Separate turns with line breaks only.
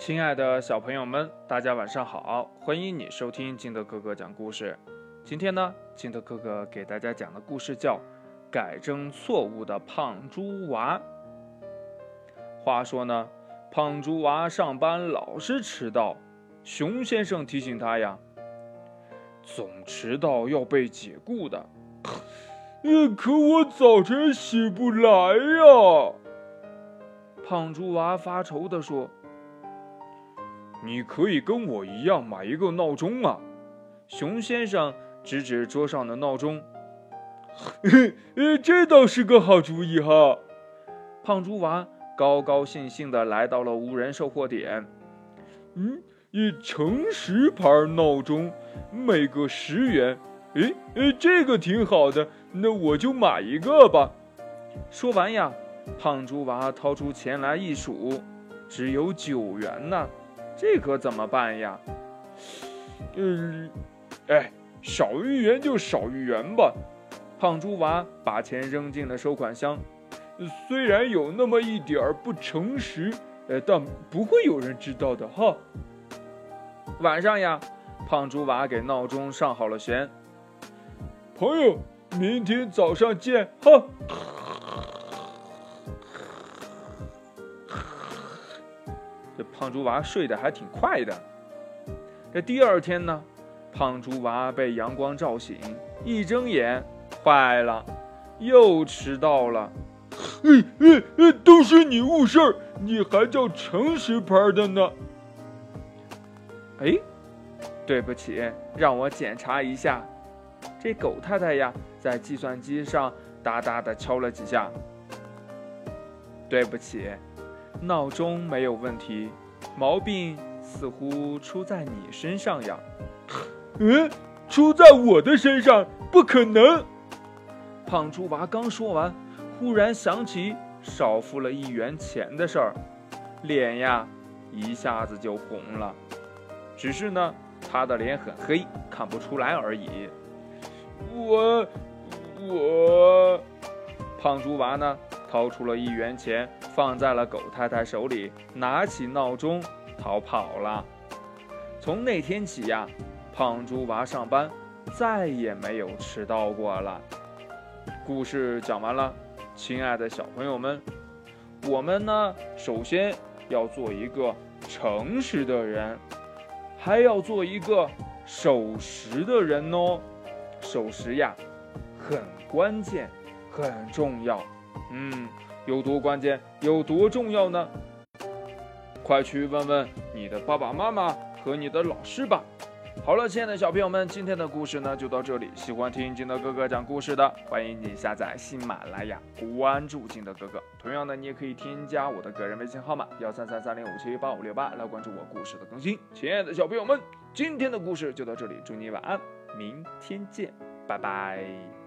亲爱的小朋友们，大家晚上好！欢迎你收听金德哥哥讲故事。今天呢，金德哥哥给大家讲的故事叫《改正错误的胖猪娃》。话说呢，胖猪娃上班老是迟到，熊先生提醒他呀：“总迟到要被解雇的。”，
可我早晨起不来呀。
胖猪娃发愁地说。你可以跟我一样买一个闹钟啊！熊先生指指桌上的闹钟，
呃，这倒是个好主意哈！
胖猪娃高高兴兴地来到了无人售货点。
嗯，一诚实牌闹钟，每个十元。诶，诶，这个挺好的，那我就买一个吧。
说完呀，胖猪娃掏出钱来一数，只有九元呢。这可怎么办呀？
嗯，哎，少一元就少一元吧。
胖猪娃把钱扔进了收款箱，
虽然有那么一点儿不诚实，呃，但不会有人知道的哈。
晚上呀，胖猪娃给闹钟上好了弦。
朋友，明天早上见哈。
这胖猪娃睡得还挺快的。这第二天呢，胖猪娃被阳光照醒，一睁眼，坏了，又迟到了。
哎哎哎，都是你误事儿，你还叫诚实牌的呢？
哎，对不起，让我检查一下。这狗太太呀，在计算机上哒哒的敲了几下。对不起，闹钟没有问题。毛病似乎出在你身上呀？
嗯，出在我的身上？不可能！
胖猪娃刚说完，忽然想起少付了一元钱的事儿，脸呀一下子就红了。只是呢，他的脸很黑，看不出来而已。
我，我……
胖猪娃呢？掏出了一元钱，放在了狗太太手里，拿起闹钟逃跑了。从那天起呀，胖猪娃上班再也没有迟到过了。故事讲完了，亲爱的小朋友们，我们呢，首先要做一个诚实的人，还要做一个守时的人哦。守时呀，很关键，很重要。嗯，有多关键，有多重要呢？快去问问你的爸爸妈妈和你的老师吧。好了，亲爱的小朋友们，今天的故事呢就到这里。喜欢听金德哥哥讲故事的，欢迎你下载喜马拉雅，关注金德哥哥。同样呢，你也可以添加我的个人微信号码幺三三三零五七八五六八来关注我故事的更新。亲爱的小朋友们，今天的故事就到这里，祝你晚安，明天见，拜拜。